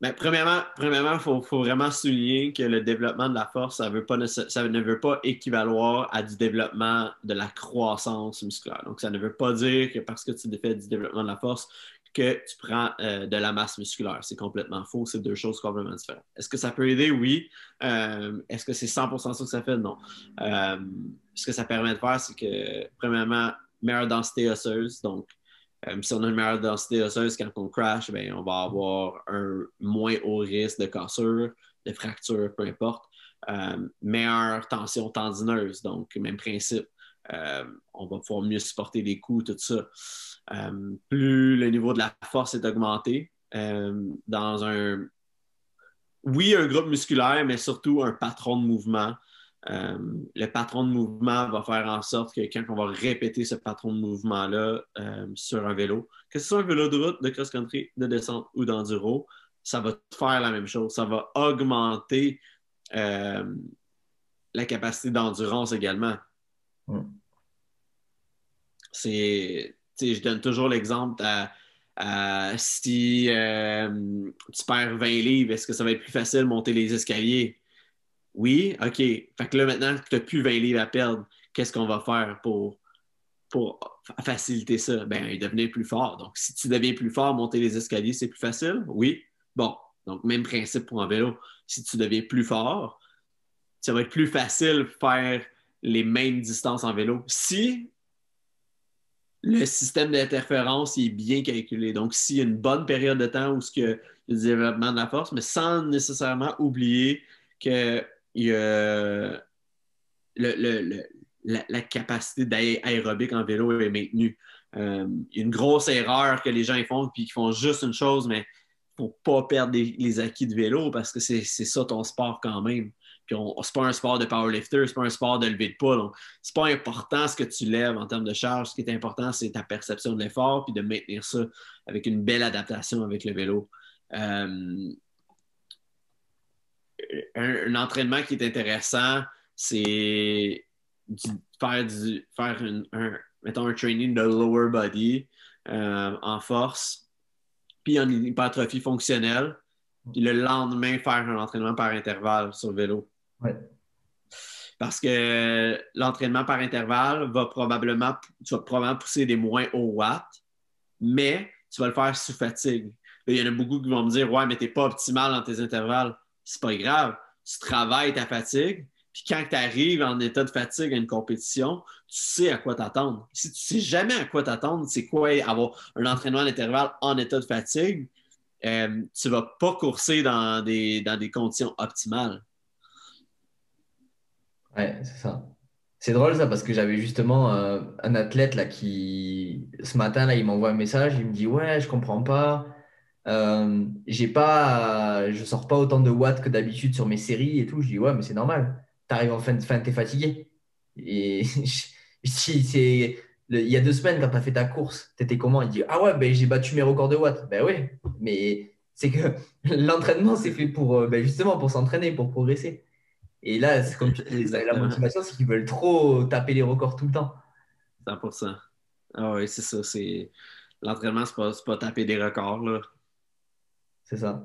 ben, premièrement, il faut, vraiment souligner que le développement de la force, ça, veut pas, ça ne veut pas équivaloir à du développement de la croissance musculaire. Donc, ça ne veut pas dire que parce que tu fais du développement de la force, que tu prends euh, de la masse musculaire. C'est complètement faux. C'est deux choses complètement différentes. Est-ce que ça peut aider? Oui. Euh, est-ce que c'est 100% ça que ça fait? Non. Euh, ce que ça permet de faire, c'est que, premièrement, meilleure densité osseuse. Donc, euh, si on a une meilleure densité osseuse quand on crash, ben, on va avoir un moins haut risque de cassure, de fracture, peu importe. Euh, meilleure tension tendineuse, donc même principe. Euh, on va pouvoir mieux supporter les coups, tout ça. plus le niveau de la force est augmenté, dans un, oui, un groupe musculaire, mais surtout un patron de mouvement euh, le patron de mouvement va faire en sorte que quand on va répéter ce patron de mouvement-là euh, sur un vélo, que ce soit un vélo de route, de cross-country, de descente ou d'enduro, ça va faire la même chose. Ça va augmenter euh, la capacité d'endurance également. C'est, je donne toujours l'exemple si tu perds 20 livres, est-ce que ça va être plus facile de monter les escaliers? Oui, OK. Fait que là, maintenant que tu n'as plus 20 livres à perdre, qu'est-ce qu'on va faire pour, pour faciliter ça? Ben, devenir plus fort. Donc, si tu deviens plus fort, monter les escaliers, c'est plus facile? Oui. Bon, donc même principe pour un vélo. Si tu deviens plus fort, ça va être plus facile de faire les mêmes distances en vélo. Si le système d'interférence est bien calculé. Donc, s'il y a une bonne période de temps où il y a le développement de la force, mais sans nécessairement oublier que il la, capacité d'aérobique en vélo est maintenue. Euh, il y a une grosse erreur que les gens font, puis qu'ils font juste une chose, mais pour ne pas perdre les acquis de vélo, parce que c'est ça ton sport quand même. Puis c'est pas un sport de powerlifter, c'est pas un sport de lever de poids. C'est pas important ce que tu lèves en termes de charge. Ce qui est important, c'est ta perception de l'effort, puis de maintenir ça avec une belle adaptation avec le vélo. Euh, un, entraînement qui est intéressant, c'est faire, du, faire un, mettons, un training de lower body euh, en force, puis en hypertrophie fonctionnelle, puis le lendemain faire un entraînement par intervalle sur le vélo. Parce que l'entraînement par intervalle va probablement, tu vas probablement pousser des moins hauts watts, mais tu vas le faire sous fatigue. il y en a beaucoup qui vont me dire Ouais, mais tu n'es pas optimal dans tes intervalles c'est pas grave. Tu travailles ta fatigue, puis quand tu arrives en état de fatigue à une compétition, tu sais à quoi t'attendre. Si tu sais jamais à quoi t'attendre, c'est quoi avoir un entraînement d'intervalle en état de fatigue, euh, tu vas pas courser dans des, dans des conditions optimales. Ouais, c'est ça. C'est drôle ça parce que j'avais justement euh, un athlète là qui ce matin là il m'envoie un message, il me dit ouais je comprends pas, euh, j'ai pas, je sors pas autant de watts que d'habitude sur mes séries et tout. Je dis, ouais, mais c'est normal. Tu arrives en fin de fin, tu es fatigué. Et c'est il y a deux semaines, quand tu as fait ta course, tu étais comment? Il dit Ah ouais, ben, j'ai battu mes records de watts. Ben oui, mais c'est que l'entraînement, c'est fait pour euh, ben, justement pour s'entraîner, pour progresser. Et là, c'est comme la motivation, c'est qu'ils veulent trop taper les records tout le temps. 100%. Ah oui, c'est ça. C'est... L'entraînement, c'est pas, pas taper des records. Là. C'est ça.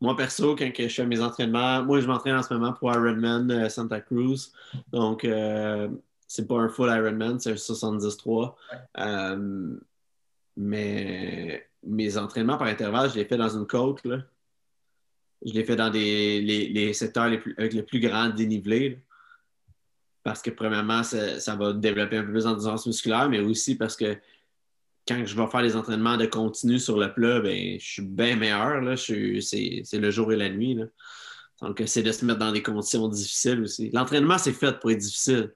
Moi, perso, quand je fais mes entraînements, moi, je m'entraîne en ce moment pour Ironman euh, Santa Cruz. Donc, euh, c'est pas un full Ironman, c'est un 73. Euh, mais mes entraînements par intervalle, je les fais dans une côte. Je les fais dans des, les, secteurs avec le plus grand dénivelé. Parce que, premièrement, ça, ça, va développer un peu plus d'endurance musculaire, mais aussi parce que quand je vais faire les entraînements de continu sur le plat, ben, je suis bien meilleur. C'est, le jour et la nuit. Donc, c'est de se mettre dans des conditions difficiles aussi. L'entraînement, c'est fait pour être difficile.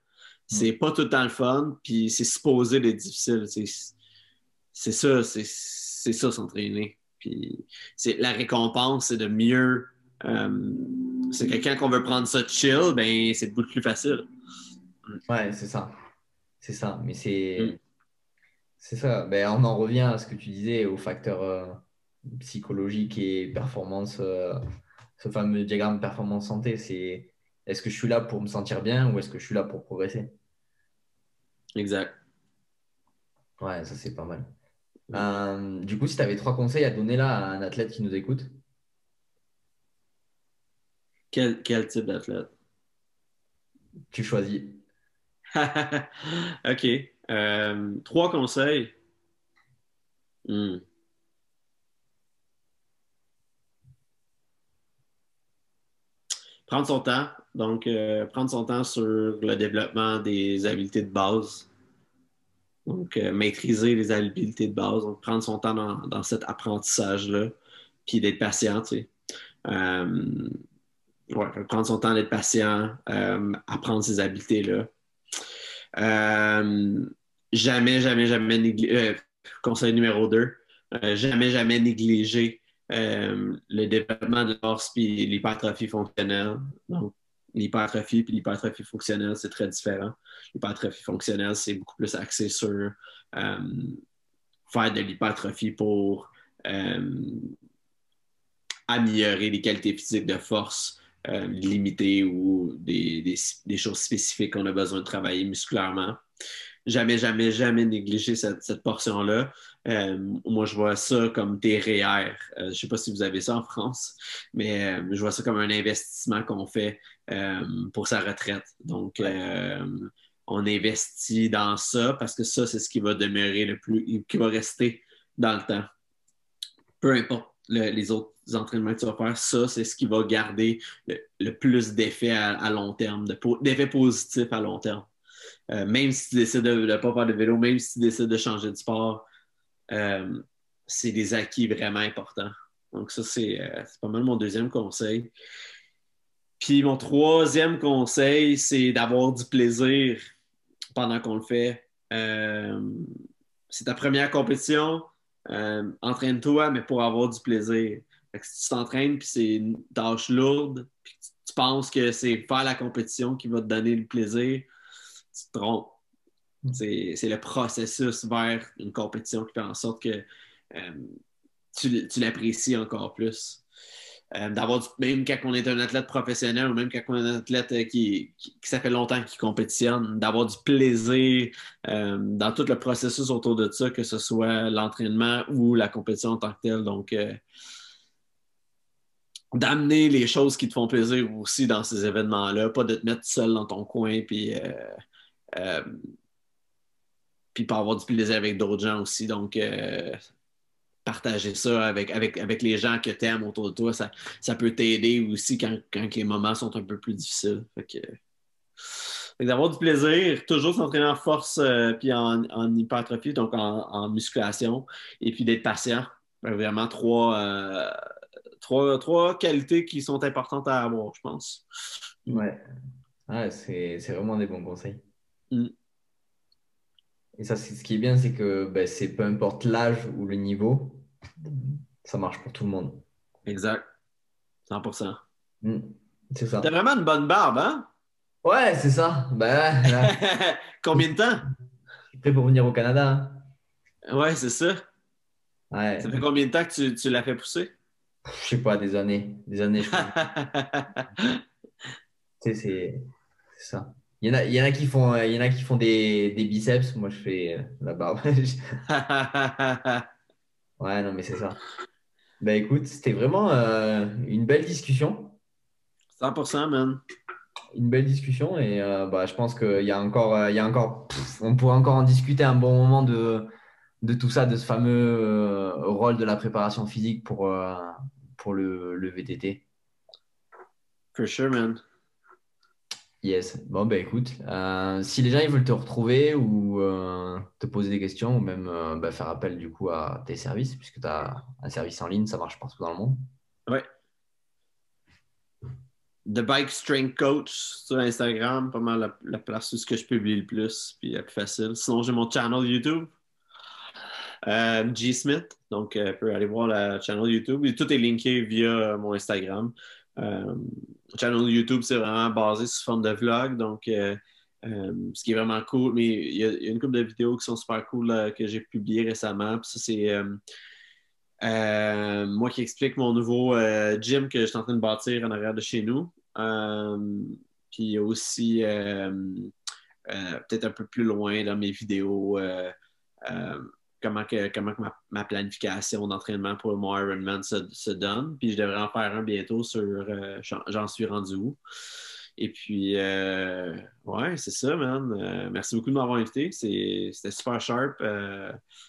C'est pas tout le temps le fun, puis c'est supposé d'être difficile. C'est, ça, c'est, ça s'entraîner. Puis c'est, la récompense, c'est de mieux. Euh, c'est que quand on veut prendre ça chill, ben, c'est beaucoup plus facile. Ouais, c'est ça. c'est ça. Mais c'est Mm. C'est ça. Ben, on en revient à ce que tu disais, au facteur euh, psychologique et performance, euh, ce fameux diagramme performance santé. C'est est-ce que je suis là pour me sentir bien ou est-ce que je suis là pour progresser? Exact. Ouais, ça c'est pas mal. Ouais. Euh, du coup, si tu avais trois conseils à donner là à un athlète qui nous écoute, Quel, quel type d'athlète? tu choisis. OK. Euh, trois conseils. Hmm. Prendre son temps. Donc, euh, prendre son temps sur le développement des habiletés de base. Donc, euh, maîtriser les habiletés de base. Donc, prendre son temps dans, dans cet apprentissage-là. Puis d'être patient, tu sais. Prendre son temps d'être patient, apprendre ces habiletés-là. Euh, jamais, jamais, jamais négliger. conseil numéro 2. jamais, jamais négliger euh, le développement de l'orse et l'hypertrophie fonctionnelle. Donc, l'hypertrophie et l'hypertrophie fonctionnelle, c'est très différent. L'hypertrophie fonctionnelle, c'est beaucoup plus axé sur euh, faire de l'hypertrophie pour euh, améliorer les qualités physiques de force euh, limitées ou des, des, des, choses spécifiques qu'on a besoin de travailler musculairement. Jamais, jamais, jamais négliger cette, cette portion-là. Euh, moi, je vois ça comme des REER. Euh, je ne sais pas si vous avez ça en France, mais euh, je vois ça comme un investissement qu'on fait pour sa retraite. Donc, on investit dans ça parce que ça, c'est ce qui va demeurer le plus, qui va rester dans le temps. Peu importe le, les autres entraînements que tu vas faire, ça, c'est ce qui va garder le, plus d'effets à, long terme, d'effets positifs à long terme. Euh, même si tu décides de ne pas faire de vélo, même si tu décides de changer de sport, euh, c'est des acquis vraiment importants. Donc, ça, c'est euh, pas mal mon deuxième conseil. Puis, mon troisième conseil, c'est d'avoir du plaisir pendant qu'on le fait. C'est ta première compétition, euh, entraîne-toi, mais pour avoir du plaisir. si tu t'entraînes, puis c'est une tâche lourde, puis tu, tu penses que c'est faire la compétition qui va te donner le plaisir, tu te trompes. C'est le processus vers une compétition qui fait en sorte que euh, tu, tu l'apprécies encore plus. Euh, d'avoir même quand on est un athlète professionnel ou même quand on est un athlète qui, qui, qui ça fait longtemps qu'il compétitionne, d'avoir du plaisir euh, dans tout le processus autour de ça, que ce soit l'entraînement ou la compétition en tant que telle. Donc, euh, d'amener les choses qui te font plaisir aussi dans ces événements-là, pas de te mettre seul dans ton coin, puis euh, puis pas avoir du plaisir avec d'autres gens aussi. Donc, euh, partager ça avec, avec, avec les gens que tu aimes autour de toi, ça, ça peut t'aider aussi quand, quand, les moments sont un peu plus difficiles. Fait que, d'avoir du plaisir, toujours s'entraîner en force euh, puis en, en, hypertrophie, donc en, en, musculation, et puis d'être patient. Vraiment trois, euh, trois, trois qualités qui sont importantes à avoir, je pense. Ouais, ah, c'est vraiment des bons conseils. Mm. Et ça, ce qui est bien, c'est que ben, c'est peu importe l'âge ou le niveau, ça marche pour tout le monde. Exact. 100%. Mm. C'est ça. T'as vraiment une bonne barbe, hein? Ouais, c'est ça. Ben, là, Combien de temps? Je suis prêt pour venir au Canada. Hein? Ouais, c'est ça. Ouais. Ça fait combien de temps que tu, tu l'as fait pousser? Je sais pas, des années. Des années, je tu sais, c'est ça. Il y, en a, il y en a qui font, il y en a qui font des, des biceps. Moi, je fais la barbe. ouais, non, mais c'est ça. Ben écoute, c'était vraiment euh, une belle discussion. 100%, man. Une belle discussion et euh, bah, je pense qu'il y a encore, il y a encore pff, on pourrait encore en discuter un bon moment de, de tout ça, de ce fameux euh, rôle de la préparation physique pour, pour le, le VTT. For sure, man. Yes. Bon, ben écoute, euh, si les gens ils veulent te retrouver ou euh, te poser des questions ou même euh, bah, faire appel du coup à tes services, puisque tu as un service en ligne, ça marche partout dans le monde. Ouais. The Bike Strength Coach sur Instagram, pas mal la, la place où ce que je publie le plus, puis la plus facile. Sinon, j'ai mon channel YouTube, G Smith, donc tu peux aller voir la channel YouTube. Tout est linké via mon Instagram. Euh, channel YouTube, c'est vraiment basé sous forme de vlog. Donc, euh, ce qui est vraiment cool. Mais il y, a, une couple de vidéos qui sont super cool que j'ai publiées récemment. Puis ça, c'est moi qui explique mon nouveau gym que je suis en train de bâtir en arrière de chez nous. puis aussi peut-être un peu plus loin dans mes vidéos comment que, comment ma, planification d'entraînement pour mon Ironman se, se, donne. Puis je devrais en faire un bientôt sur euh, j'en suis rendu où. Et puis, euh, ouais, c'est ça, man. Euh, merci beaucoup de m'avoir invité. C'était super sharp.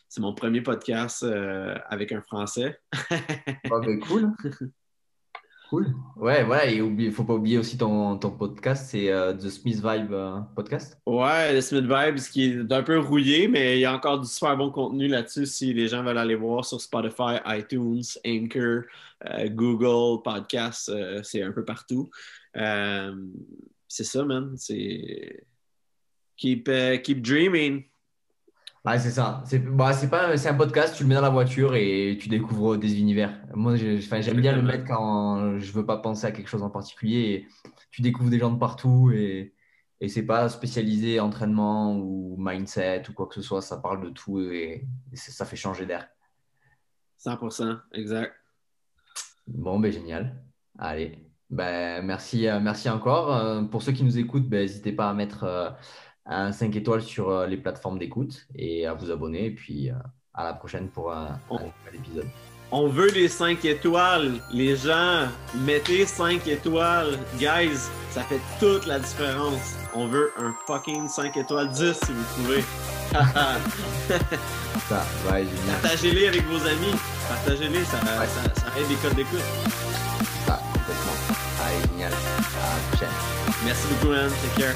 c'est mon premier podcast avec un Français. ah, ben cool. Cool. Ouais, voilà. Et il ne faut pas oublier aussi ton, ton podcast, c'est euh, The Smith Vibe euh, Podcast. Ouais, The Smith Vibe, ce qui est un peu rouillé, mais il y a encore du super bon contenu là-dessus si les gens veulent aller voir sur Spotify, iTunes, Anchor, euh, Google, Podcast, c'est un peu partout. c'est ça, man. C'est. Keep, keep dreaming c'est ça. C'est bah, pas un podcast, tu le mets dans la voiture et tu découvres des univers. Moi, j'aime bien le mettre quand je veux pas penser à quelque chose en particulier. tu découvres des gens de partout et, et c'est pas spécialisé entraînement ou mindset ou quoi que ce soit. Ça parle de tout et, ça fait changer d'air. 100%, exact. Bon, ben génial. Allez, ben, merci, euh, merci encore. Euh, pour ceux qui nous écoutent, ben, n'hésitez pas à mettre euh, un 5 étoiles sur euh, les plateformes d'écoute et à vous abonner. Et puis euh, à la prochaine pour un, nouvel épisode. On veut les 5 étoiles. Les gens, mettez 5 étoiles. Guys, ça fait toute la différence. On veut un fucking 5 étoiles 10 si vous pouvez. ça, ouais. Partagez-les avec vos amis. Partagez-les, ça, ça, ça, aide les codes d'écoute. Ça, complètement. Allez, génial. À la prochaine. Merci beaucoup, man. Take care.